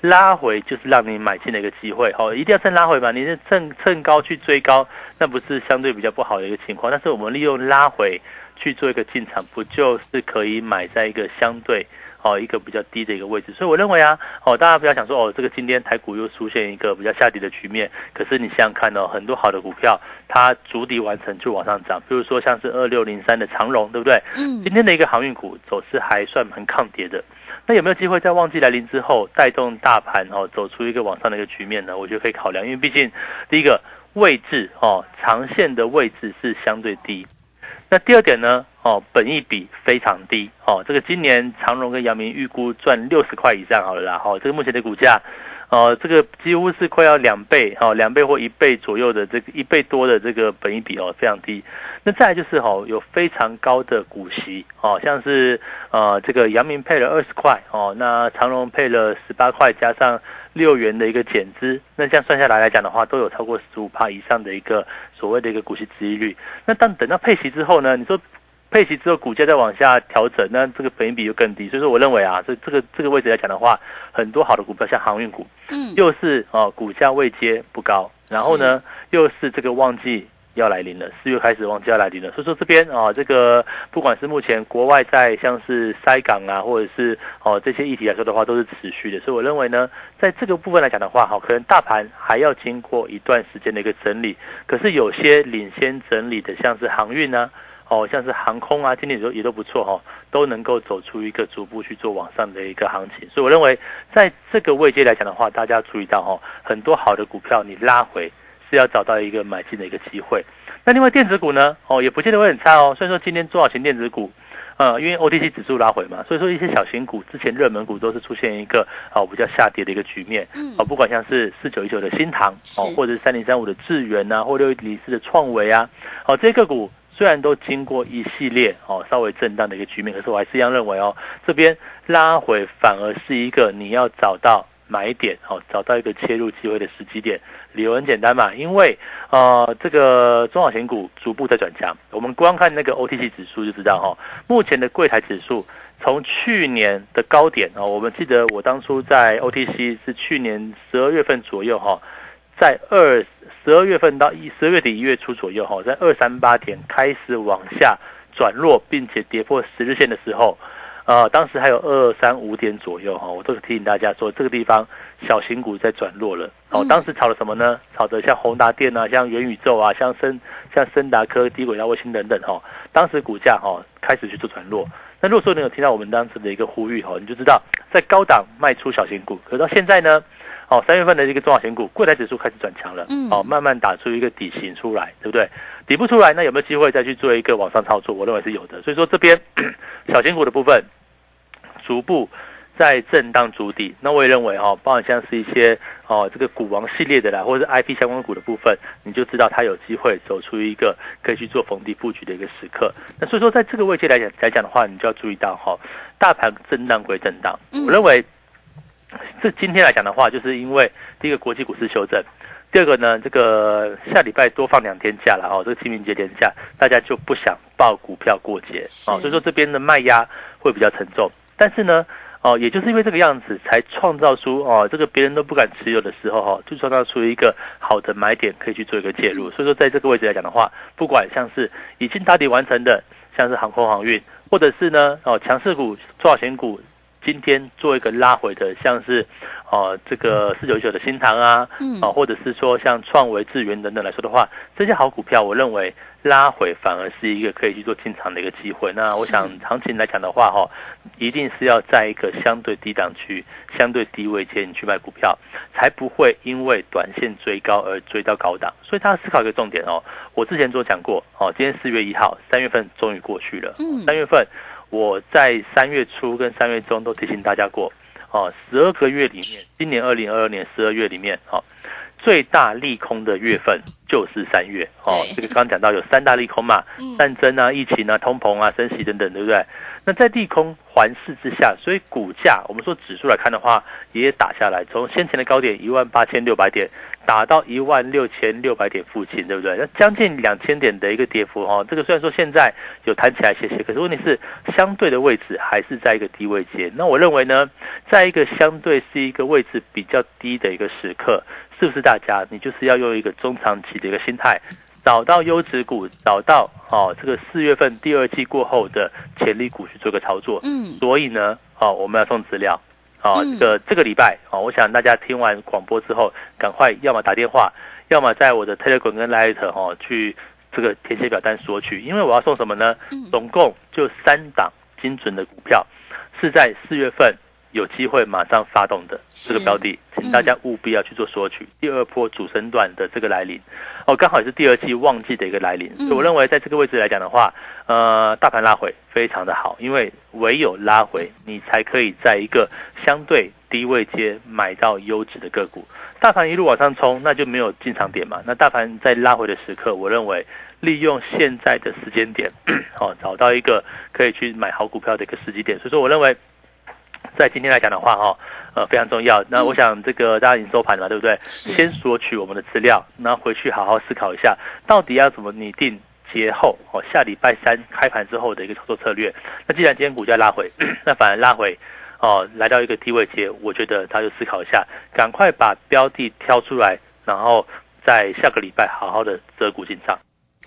拉回就是让你买进的一个机会，哦，一定要趁拉回嘛，你是趁趁高去追高，那不是相对比较不好的一个情况。但是我们利用拉回去做一个进场，不就是可以买在一个相对哦一个比较低的一个位置？所以我认为啊，哦，大家不要想说哦，这个今天台股又出现一个比较下跌的局面，可是你想想看哦，很多好的股票它筑底完成就往上涨，比如说像是二六零三的长荣，对不对？嗯今天的一个航运股走势还算蛮抗跌的。那有没有机会在旺季来临之后带动大盘哦走出一个往上的一个局面呢？我觉得可以考量，因为毕竟第一个位置哦长线的位置是相对低。那第二点呢哦本益比非常低哦，这个今年长荣跟阳明预估赚六十块以上好了啦，哦这个目前的股价。哦，这个几乎是快要两倍，哦，两倍或一倍左右的这个一倍多的这个本益比哦，非常低。那再来就是哦，有非常高的股息哦，像是呃这个阳明配了二十块哦，那长荣配了十八块，加上六元的一个减资，那这样算下来来讲的话，都有超过十五帕以上的一个所谓的一个股息值利率。那当等到配息之后呢，你说配息之后股价再往下调整，那这个本益比就更低。所以说我认为啊，这这个这个位置来讲的话，很多好的股票像航运股，嗯，又是哦股价位阶不高，然后呢又是这个旺季要来临了，四月开始旺季要来临了，所以说这边啊、这个不管是目前国外在像是塞港啊，或者是哦这些议题来说的话，都是持续的，所以我认为呢，在这个部分来讲的话，哈，可能大盘还要经过一段时间的一个整理，可是有些领先整理的，像是航运呢、哦，像是航空啊，今天也都也都不错哈、都能够走出一个逐步去做往上的一个行情，所以我认为在这个位阶来讲的话，大家要注意到哈、很多好的股票你拉回是要找到一个买进的一个机会。那另外电子股呢，哦，也不见得会很差哦。虽然说今天中小型电子股，呃，因为 OTC 指数拉回嘛，所以说一些小型股之前热门股都是出现一个哦比较下跌的一个局面。嗯哦，不管像是四九一九的新塘哦，或者是三零三五的智源啊，或六一零四的创维啊，哦，这些个股虽然都经过一系列哦稍微震荡的一个局面，可是我还是一样认为哦，这边拉回反而是一个你要找到买点哦，找到一个切入机会的时机点。理由很简单嘛，因为呃这个中小型股逐步在转强，我们光看那个 OTC 指数就知道哈、目前的柜台指数。从去年的高点哦，我们记得我当初在 OTC 是去年十二月份左右哈、在二十二月份到一十二月底一月初左右哈，在二三八点开始往下转弱，并且跌破十日线的时候，呃，当时还有二三五点左右哈，我都是提醒大家说，这个地方小型股在转弱了。哦，嗯当时炒了什么呢？炒的像宏达电啊，像元宇宙啊，像森像森达科、低轨道卫星等等哈。当时股价哈开始去做转弱。那如果说你有听到我们当时的一个呼吁哈，你就知道在高档卖出小型股，可到现在呢，哦，三月份的一个中小型股柜台指数开始转强了，嗯哦，慢慢打出一个底型出来，对不对？底部出来，那有没有机会再去做一个往上操作？我认为是有的。所以说这边 <coughs> 小型股的部分逐步在震荡筑底，那我也认为哈、哦，包含像是一些哦这个股王系列的啦，或者是 IP 相关股的部分，你就知道它有机会走出一个可以去做逢低布局的一个时刻。那所以说在这个位置来讲来讲的话，你就要注意到哈、哦，大盘震荡归震荡，嗯我认为这今天来讲的话，就是因为第一个国际股市修正。第二个呢，这个下礼拜多放两天假了哦，这个清明节连假，大家就不想报股票过节是哦，所以说这边的卖压会比较沉重。但是呢，哦，也就是因为这个样子，才创造出哦，这个别人都不敢持有的时候哈、哦，就创造出一个好的买点，可以去做一个介入。所以说，在这个位置来讲的话，不管像是已经打底完成的，像是航空航运，或者是呢哦强势股、中小型股，今天做一个拉回的，像是哦这个四九九的新塘啊，嗯哦，或者是说像创维、智源等等来说的话，这些好股票，我认为拉回反而是一个可以去做进场的一个机会。那我想行情来讲的话，哈，一定是要在一个相对低档区、相对低位间去卖股票，才不会因为短线追高而追到高档。所以大家思考一个重点哦，我之前都讲过哦，今天四月一号，三月份终于过去了，嗯三月份我在三月初跟三月中都提醒大家过。哦，十二个月里面，今年二零二二年十二月里面，哦，最大利空的月份就是三月。哦对，这个刚刚讲到有三大利空嘛，<laughs> 嗯战争啊、疫情啊、通膨啊、升息等等，对不对？那在利空环视之下，所以股价我们说指数来看的话，也打下来，从先前的高点一万八千六百点打到一万六千六百点附近，对不对？那将近两千点的一个跌幅哈，这个虽然说现在有弹起来些些，可是问题是相对的位置还是在一个低位阶。那我认为呢，在一个相对是一个位置比较低的一个时刻，是不是大家你就是要用一个中长期的一个心态，找到优质股，找到哦这个四月份第二季过后的潜力股去做个操作。嗯，所以呢，哦我们要送资料。哦，嗯。这个这个礼拜啊，我想大家听完广播之后，赶快要么打电话，要么在我的 Telegram 跟 Light 哦去这个填写表单索取，因为我要送什么呢？嗯。总共就三档精准的股票，是在四月份有机会马上发动的这个标的，请大家务必要去做索取。第二波主升段的这个来临，哦，刚好也是第二季旺季的一个来临，所以我认为在这个位置来讲的话，呃，大盘拉回非常的好，因为唯有拉回，你才可以在一个相对低位阶买到优质的个股。大盘一路往上冲，那就没有进场点嘛。那大盘在拉回的时刻，我认为利用现在的时间点，<clears throat> 哦，找到一个可以去买好股票的一个时机点。所以说，我认为在今天来讲的话，哈，呃，非常重要。那我想这个大家已经收盘了嘛，对不对？先索取我们的资料，然后回去好好思考一下，到底要怎么拟定节后哦，下礼拜三开盘之后的一个操作策略。那既然今天股价拉回，<coughs> 那反而拉回哦，来到一个低位阶，我觉得他就思考一下，赶快把标的挑出来，然后在下个礼拜好好的择股进场。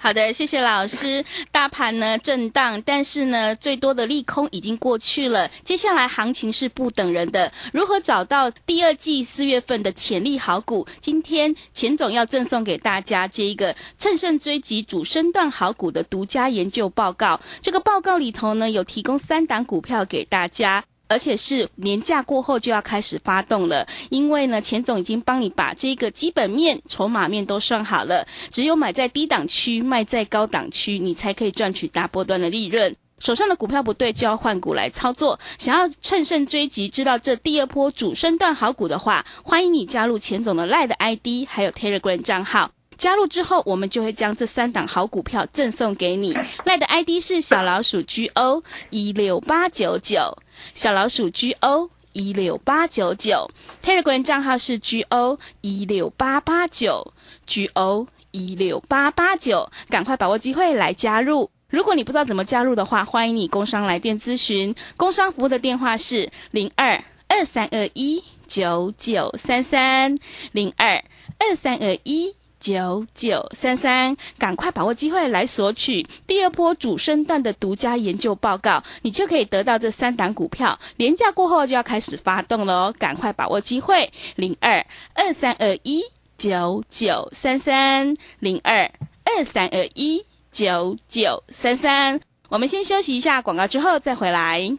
好的，谢谢老师。大盘呢震荡，但是呢最多的利空已经过去了，接下来行情是不等人的。如何找到第二季四月份的潜力好股？今天钱总要赠送给大家这一个乘胜追击主升段好股的独家研究报告。这个报告里头呢有提供三档股票给大家。而且是年假过后就要开始发动了，因为呢，钱总已经帮你把这个基本面、筹码面都算好了，只有买在低档区，卖在高档区，你才可以赚取大波段的利润。手上的股票不对，就要换股来操作。想要乘胜追击，知道这第二波主升段好股的话，欢迎你加入钱总的 Line 的 ID，还有 Telegram 账号。加入之后，我们就会将这三档好股票赠送给你。赖的 ID 是小老鼠 G O 一六八九九，小老鼠 G O 一六八九九。Telegram 账号是 G O 一六八八九，G O 一六八八九，赶快把握机会来加入。如果你不知道怎么加入的话，欢迎你工商来电咨询。工商服务的电话是零二二三二一九九三三零二二三二一。九九三三，赶快把握机会来索取第二波主升段的独家研究报告，你就可以得到这三档股票。廉价过后就要开始发动了哦，赶快把握机会，零二二三二一九九三三，零二二三二一九九三三。我们先休息一下广告，之后再回来。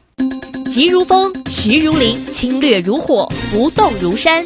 急如风，徐如林，侵略如火，不动如山。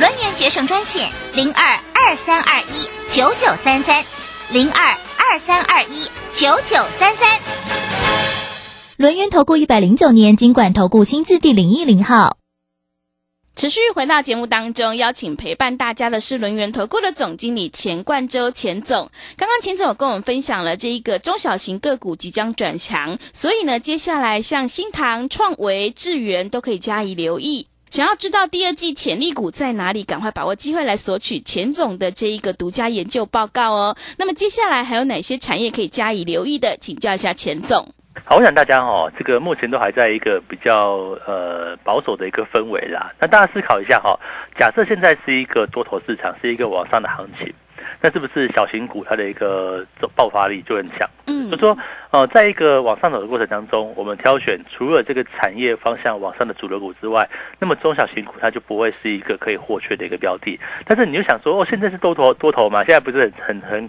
轮源决胜专线零二二三二一九九三三零二二三二一九九三三。轮源投顾一百零九年金管投顾新字第零一零号。持续回到节目当中，邀请陪伴大家的是轮源投顾的总经理钱冠洲钱总。刚刚钱总有跟我们分享了这一个中小型个股即将转强，所以呢，接下来像新塘、创维、智源都可以加以留意。想要知道第二季潜力股在哪里，赶快把握机会来索取钱总的这一个独家研究报告哦。那么接下来还有哪些产业可以加以留意的？请教一下钱总。好，我想大家哦，这个目前都还在一个比较呃保守的一个氛围啦。那大家思考一下哈、哦，假设现在是一个多头市场，是一个往上的行情，那是不是小型股它的一个爆发力就很强？嗯，就说呃，在一个往上走的过程当中，我们挑选除了这个产业方向往上的主流股之外，那么中小型股它就不会是一个可以获缺的一个标的。但是你就想说，哦，现在是多头多头嘛，现在不是很很很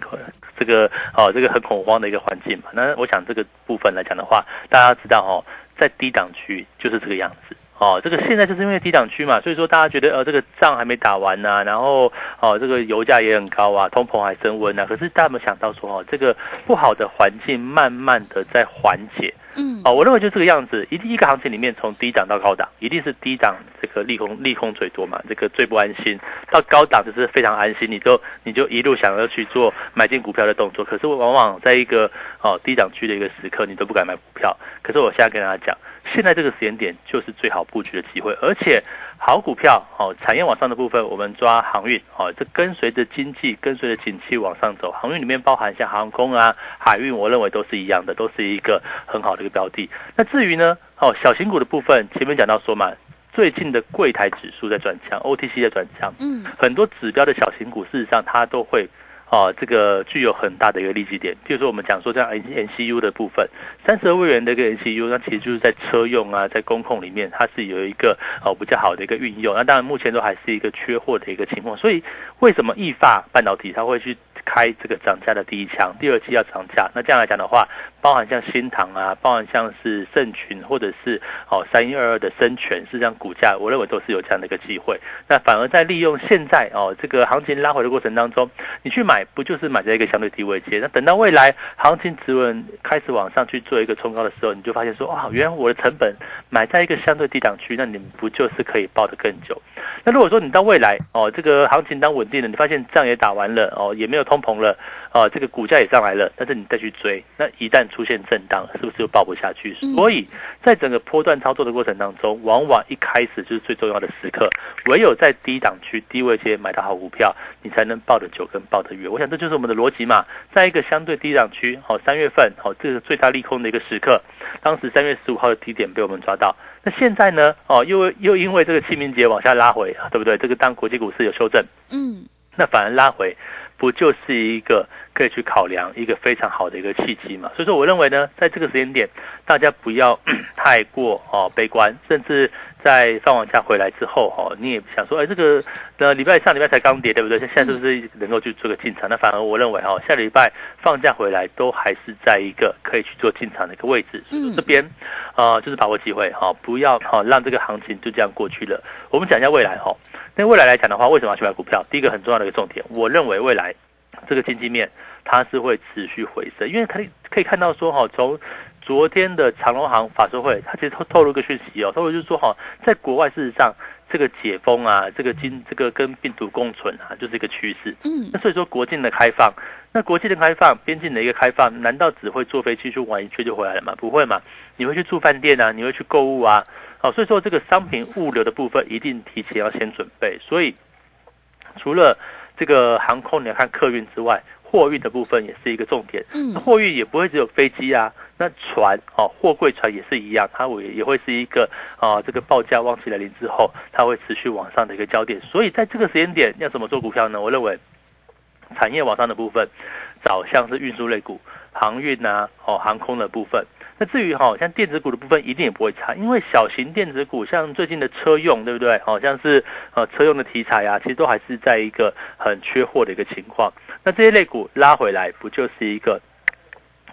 这个哦，这个很恐慌的一个环境嘛？那我想这个部分来讲的话，大家知道哦，在低档区就是这个样子。哦，这个现在就是因为低档区嘛，所以说大家觉得呃这个仗还没打完呢、然后哦这个油价也很高啊，通膨还升温啊。可是大家有没有想到说哦，这个不好的环境慢慢的在缓解。嗯，哦，我认为就这个样子，一定一个行情里面从低档到高档，一定是低档这个利空利空最多嘛，这个最不安心；到高档就是非常安心，你就你就一路想要去做买进股票的动作。可是往往在一个哦低档区的一个时刻，你都不敢买股票。可是我现在跟大家讲，现在这个时间点就是最好布局的机会，而且好股票哦，产业往上的部分，我们抓航运哦，这跟随着经济跟随着景气往上走，航运里面包含像航空啊、海运，我认为都是一样的，都是一个很好的一个标的。那至于呢，哦，小型股的部分，前面讲到说嘛，最近的柜台指数在转强，OTC 在转强，嗯，很多指标的小型股，事实上它都会。哦，这个具有很大的一个利基点，譬如说我们讲说像 N N C U 的部分，三十二位元的一个 N C U，那其实就是在车用啊，在工控里面，它是有一个哦比较好的一个运用。那当然目前都还是一个缺货的一个情况，所以为什么易发半导体它会去开这个涨价的第一枪，第二期要涨价？那这样来讲的话，包含像新塘啊，包含像是盛群或者是哦三一二二的深全，是这样股价，我认为都是有这样的一个机会。那反而在利用现在哦这个行情拉回的过程当中，你去买不就是买在一个相对低位阶？那等到未来行情指稳开始往上去做一个冲高的时候，你就发现说哇，原来我的成本买在一个相对低档区，那你不就是可以抱得更久？那如果说你到未来哦这个行情当稳定了，你发现仗也打完了哦，也没有通膨了。哦，这个股价也上来了，但是你再去追，那一旦出现震荡，是不是就抱不下去？所以在整个波段操作的过程当中，往往一开始就是最重要的时刻，唯有在低档区、低位阶买到好股票，你才能抱得久跟抱得远。我想这就是我们的逻辑嘛，在一个相对低档区，哦，三月份，哦，这个最大利空的一个时刻，当时三月十五号的低点被我们抓到，那现在呢，哦，又又因为这个清明节往下拉回，对不对？这个当国际股市有修正，嗯，那反而拉回。不就是一个可以去考量一个非常好的一个契机嘛？所以说，我认为呢，在这个时间点，大家不要 <clears throat> 太过哦悲观，甚至在放完假回来之后哦，你也想说，哎，这个呃礼拜上礼拜才刚跌，对不对？现在是不是能够去做个进场？那反而我认为哦，下礼拜放假回来都还是在一个可以去做进场的一个位置。所以说这边呃就是把握机会哈，不要哈让这个行情就这样过去了。我们讲一下未来哈。那未来来讲的话，为什么要去买股票？第一个很重要的一个重点，我认为未来这个经济面它是会持续回升，因为可以可以看到说哈，从昨天的长隆行法说会，它其实透透露一个讯息哦，透露就是说哈，在国外事实上这个解封啊，这个经这个跟病毒共存啊，就是一个趋势。嗯，那所以说国境的开放，那国际的开放，边境的一个开放，难道只会坐飞机去玩一圈就回来了吗？不会嘛，你会去住饭店啊，你会去购物啊。好，所以说这个商品物流的部分一定提前要先准备。所以除了这个航空，你要看客运之外，货运的部分也是一个重点。嗯，货运也不会只有飞机啊，那船哦，货柜船也是一样，它也也会是一个啊，这个报价旺季来临之后，它会持续往上的一个焦点。所以在这个时间点要怎么做股票呢？我认为产业往上的部分，找像是运输类股、航运啊，哦，航空的部分。那至于哈，像电子股的部分一定也不会差，因为小型电子股像最近的车用，对不对？好像是呃车用的题材啊，其实都还是在一个很缺货的一个情况。那这些类股拉回来，不就是一个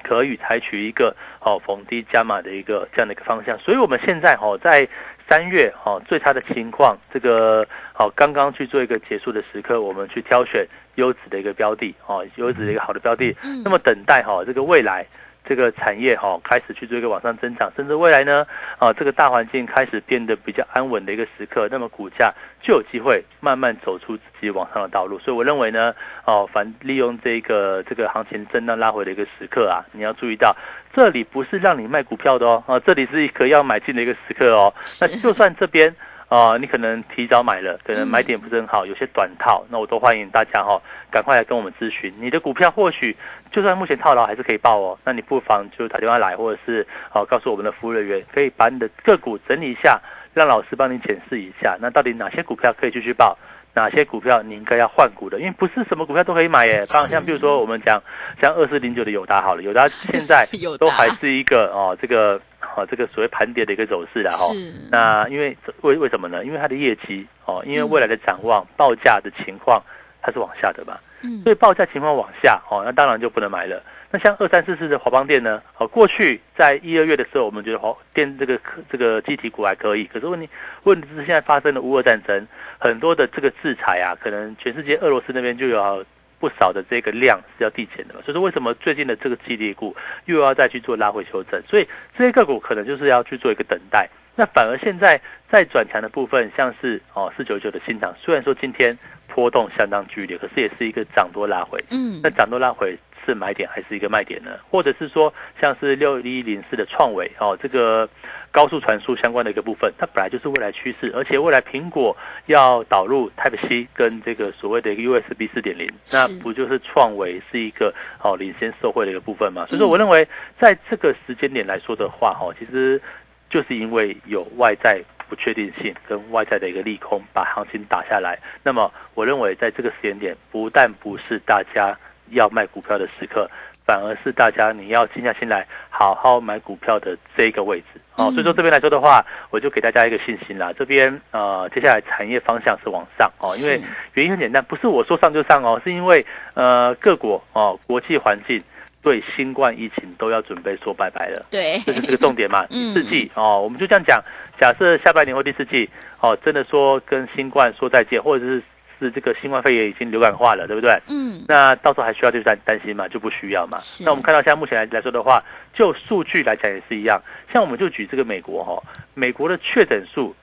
可以采取一个哦逢低加码的一个这样的一个方向？所以我们现在哈在三月哈最差的情况，这个好刚刚去做一个结束的时刻，我们去挑选优质的一个标的哦，优质的一个好的标的，那么等待哈这个未来。这个产业哈开始去做一个往上增长，甚至未来呢，啊，这个大环境开始变得比较安稳的一个时刻，那么股价就有机会慢慢走出自己往上的道路。所以我认为呢，哦，凡利用这个这个行情震荡拉回的一个时刻啊，你要注意到，这里不是让你卖股票的哦，啊，这里是可要买进的一个时刻哦。那就算这边。哦，你可能提早买了，可能买点不是很好，有些短套，那我都欢迎大家哈，赶快来跟我们咨询。你的股票或许就算目前套牢还是可以报哦，那你不妨就打电话来，或者是哦告诉我们的服务人员，可以把你的个股整理一下，让老师帮你检视一下，那到底哪些股票可以继续报，哪些股票你应该要换股的，因为不是什么股票都可以买耶。刚像比如说我们讲像二四零九的友达好了，友达现在 <laughs> 都还是一个哦这个哦这个所谓盘跌的一个走势了哈。是那因为为为什么呢？因为它的业绩哦，因为未来的展望、报价的情况它是往下的嘛，嗯所以报价情况往下哦，那当然就不能买了。那像二三四四的华邦电呢？哦，过去在一二月的时候，我们觉得华电这个这个机体股还可以，可是问题问题是现在发生了乌俄战争，很多的这个制裁啊，可能全世界俄罗斯那边就有不少的这个量是要递减的嘛。所以说为什么最近的这个激励股又要再去做拉回修正？所以这些个股可能就是要去做一个等待。那反而现在在转强的部分，像是哦四九九的新塘，虽然说今天波动相当剧烈，可是也是一个涨多拉回。嗯那涨多拉回是买点还是一个卖点呢？或者是说像是六一零四的创维哦，这个高速传输相关的一个部分，它本来就是未来趋势，而且未来苹果要导入 Type C 跟这个所谓的一个 USB 四点零，那不就是创维是一个哦领先受惠的一个部分嘛？所以说我认为在这个时间点来说的话，哈，其实就是因为有外在不确定性跟外在的一个利空把行情打下来。那么我认为在这个时间点，不但不是大家要卖股票的时刻，反而是大家你要静下心来好好买股票的这一个位置。哦，所以说这边来说的话，我就给大家一个信心啦。这边呃，接下来产业方向是往上哦，因为原因很简单，不是我说上就上哦，是因为呃各国哦国际环境对新冠疫情都要准备说拜拜了。对，这是这个重点嘛。<laughs> 嗯第四季哦，我们就这样讲，假设下半年或第四季哦，真的说跟新冠说再见，或者是是这个新冠肺炎已经流感化了，对不对？嗯，那到时候还需要去担担心吗？就不需要嘛。那我们看到现在目前来来说的话，就数据来讲也是一样。像我们就举这个美国哈、美国的确诊数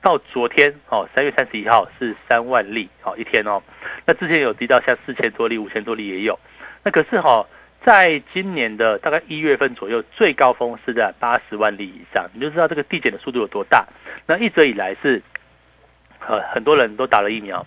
到昨天哦，三月三十一号是三万例哦一天哦。那之前有提到像四千多例、五千多例也有。那可是哈、在今年的大概一月份左右，最高峰是在八十万例以上，你就知道这个递减的速度有多大。那一直以来是，呃，很多人都打了疫苗，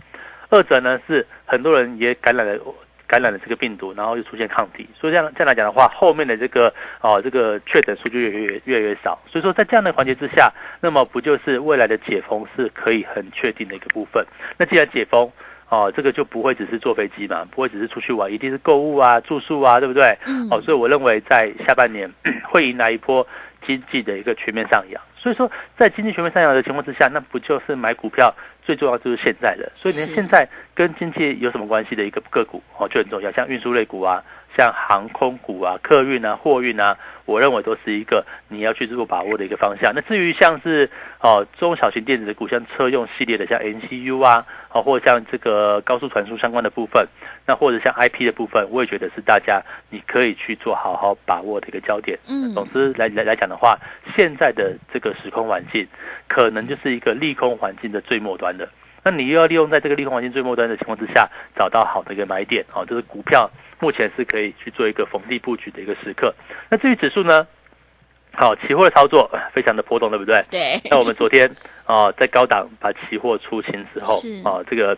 二者呢是很多人也感染了感染了这个病毒，然后又出现抗体，所以这样这样来讲的话，后面的这个哦这个确诊数就越越越来越少。所以说在这样的环节之下，那么不就是未来的解封是可以很确定的一个部分？那既然解封。哦，这个就不会只是坐飞机嘛，不会只是出去玩，一定是购物啊、住宿啊，对不对？嗯哦，所以我认为在下半年会迎来一波经济的一个全面上扬。所以说，在经济全面上扬的情况之下，那不就是买股票最重要就是现在的？所以你看现在跟经济有什么关系的一个个股哦，就很重要，像运输类股啊，像航空股啊、客运啊、货运啊，我认为都是一个你要去做把握的一个方向。那至于像是哦中小型电子股，像车用系列的，像 NCU 啊，哦或者像这个高速传输相关的部分，那或者像 IP 的部分，我也觉得是大家你可以去做好好把握的一个焦点。嗯总之来来来讲的话，现在的这个时空环境，可能就是一个利空环境的最末端的。那你又要利用在这个利空环境最末端的情况之下，找到好的一个买点，哦，就是股票目前是可以去做一个逢低布局的一个时刻。那至于指数呢？好，期货的操作呃非常的波动，对不对？对那我们昨天哦，在高档把期货出清之后是，哦，这个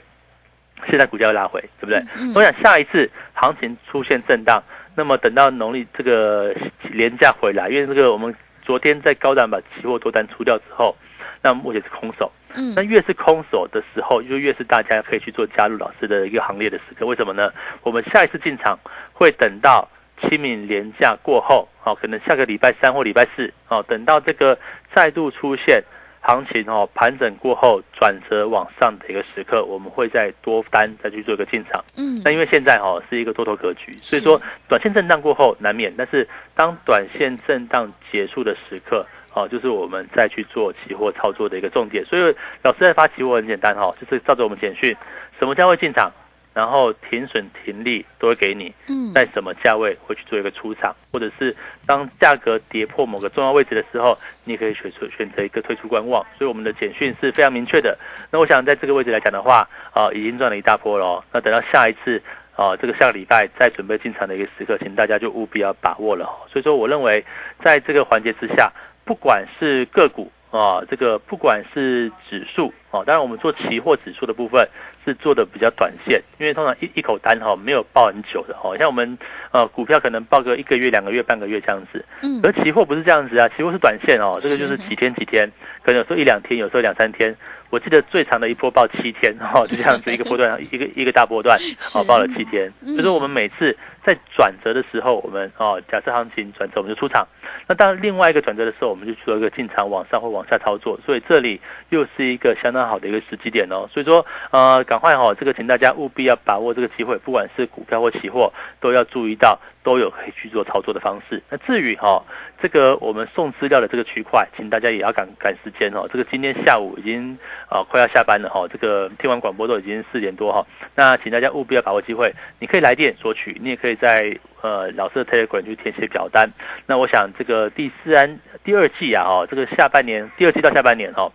现在股价又拉回，对不对？嗯我想下一次行情出现震荡，那么等到农历这个廉价回来，因为这个我们昨天在高档把期货多单出掉之后，那目前是空手。嗯那越是空手的时候，就越是大家可以去做加入老师的一个行列的时刻。为什么呢？我们下一次进场会等到清明连假过后，哦，可能下个礼拜三或礼拜四，哦，等到这个再度出现行情哦盘整过后转折往上的一个时刻，我们会再多单再去做一个进场。嗯那因为现在哦是一个多头格局，所以说短线震荡过后难免，但是当短线震荡结束的时刻，哦，就是我们再去做期货操作的一个重点。所以老师在发期货很简单哈、哦，就是照着我们简讯，什么价位进场，然后停损停利都会给你，嗯在什么价位会去做一个出场，或者是当价格跌破某个重要位置的时候，你可以选出选择一个退出观望。所以我们的简讯是非常明确的。那我想在这个位置来讲的话，啊、已经赚了一大波了哦。那等到下一次。啊，这个下个礼拜再准备进场的一个时刻，请大家就务必要把握了哦。所以说，我认为在这个环节之下，不管是个股啊，这个不管是指数啊。当然，我们做期货指数的部分是做的比较短线，因为通常一一口单哈没有报很久的哦，像我们呃股票可能报个一个月、两个月、半个月这样子，嗯而期货不是这样子啊，期货是短线哦，这个就是几天几天，可能有时候一两天，有时候两三天。我记得最长的一波报七天，<laughs> 哦，就这样子一个波段，<laughs> 一个一个大波段，哦，报了七天。嗯就是我们每次在转折的时候，我们哦，假设行情转折，我们就出场。那当然，另外一个转折的时候，我们就做一个进场往上或往下操作。所以这里又是一个相当好的一个时机点哦。所以说，呃，赶快哦，这个请大家务必要把握这个机会，不管是股票或期货，都要注意到都有可以去做操作的方式。那至于哈、哦，这个我们送资料的这个区块，请大家也要赶赶时间哦。这个今天下午已经啊、快要下班了哈、这个听完广播都已经四点多哈、那请大家务必要把握机会，你可以来电索取，你也可以在呃老师的特别馆去填写表单。那我想这个第四安第二季啊哈、这个下半年第二季到下半年哈、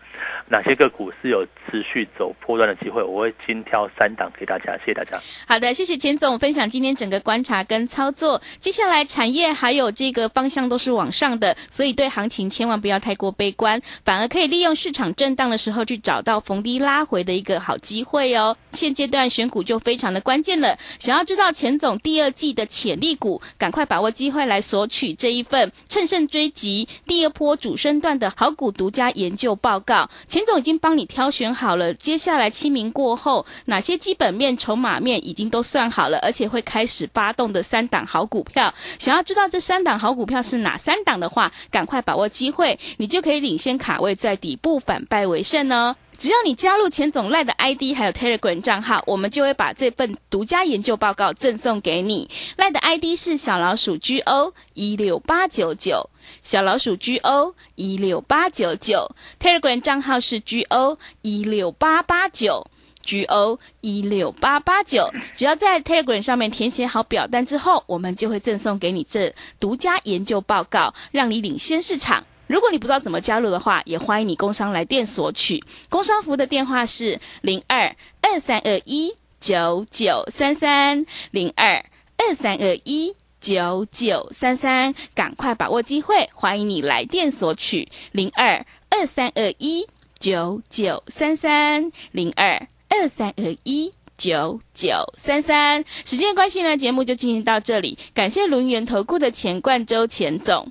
哪些个股是有持续走破段的机会，我会精挑三档给大家，谢谢大家。好的，谢谢钱总分享今天整个观察跟操作。接下来产业还有这个方向都是往上的，所以对行情千万不要太过悲观，反而可以利用市场震荡的时候去找到逢低拉回的一个好机会哦。现阶段选股就非常的关键了，想要知道钱总第二季的潜力股，赶快把握机会来索取这一份乘胜追击第二波主升段的好股独家研究报告。钱总已经帮你挑选好了，接下来清明过后，哪些基本面、筹码面已经都算好了，而且会开始发动的三档好股票。想要知道这三档好股票是哪三档的话，赶快把握机会，你就可以领先卡位，在底部反败为胜哦。只要你加入钱总赖的 ID 还有 Telegram 账号，我们就会把这份独家研究报告赠送给你。赖的 ID 是小老鼠 GO 一六八九九，小老鼠 GO 一六八九九，Telegram 账号是 GO 一六八八九。GO 一六八八九，只要在 Telegram 上面填写好表单之后，我们就会赠送给你这独家研究报告，让你领先市场。如果你不知道怎么加入的话，也欢迎你工商来电索取。工商服务的电话是零二二三二一九九三三零二二三二一九九三三，赶快把握机会，欢迎你来电索取零二二三二一九九三三零二二三二一。九九三三，时间关系呢，节目就进行到这里。感谢轮源投顾的钱冠周钱总。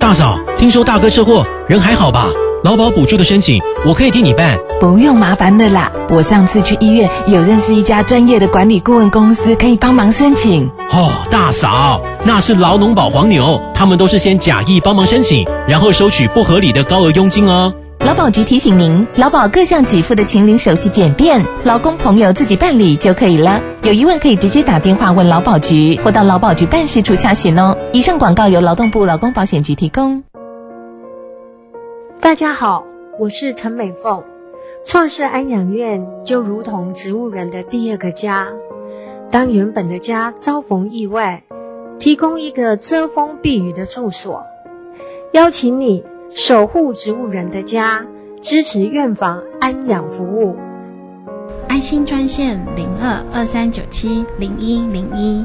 大嫂，听说大哥车祸，人还好吧？劳保补助的申请，我可以替你办。不用麻烦的啦，我上次去医院有认识一家专业的管理顾问公司，可以帮忙申请。哦，大嫂，那是劳农保黄牛，他们都是先假意帮忙申请，然后收取不合理的高额佣金哦。劳保局提醒您，劳保各项给付的请领手续简便，劳工朋友自己办理就可以了。有疑问可以直接打电话问劳保局，或到劳保局办事处查询哦。以上广告由劳动部劳工保险局提供。大家好，我是陈美凤。创世安养院就如同植物人的第二个家，当原本的家遭逢意外，提供一个遮风避雨的住所，邀请你。守护植物人的家，支持院房安养服务。安心专线零二二三九七零一零一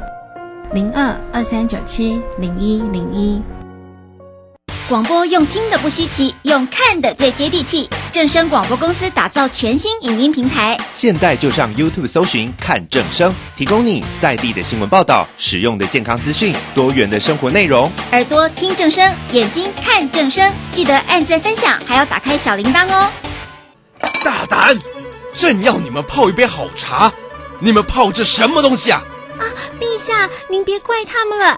零二二三九七零一零一。广播用听的不稀奇，用看的最接地气。正声广播公司打造全新影音平台，现在就上 YouTube 搜寻看正声，提供你在地的新闻报道、实用的健康资讯、多元的生活内容。耳朵听正声，眼睛看正声，记得按赞分享，还要打开小铃铛哦。大胆！朕要你们泡一杯好茶，你们泡这什么东西啊？啊，陛下，您别怪他们了。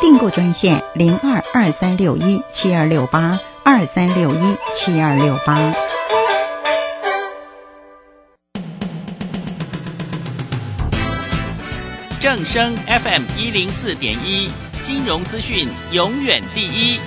订购专线零二二三六一七二六八二三六一七二六八。正声 FM 一零四点一，金融资讯永远第一。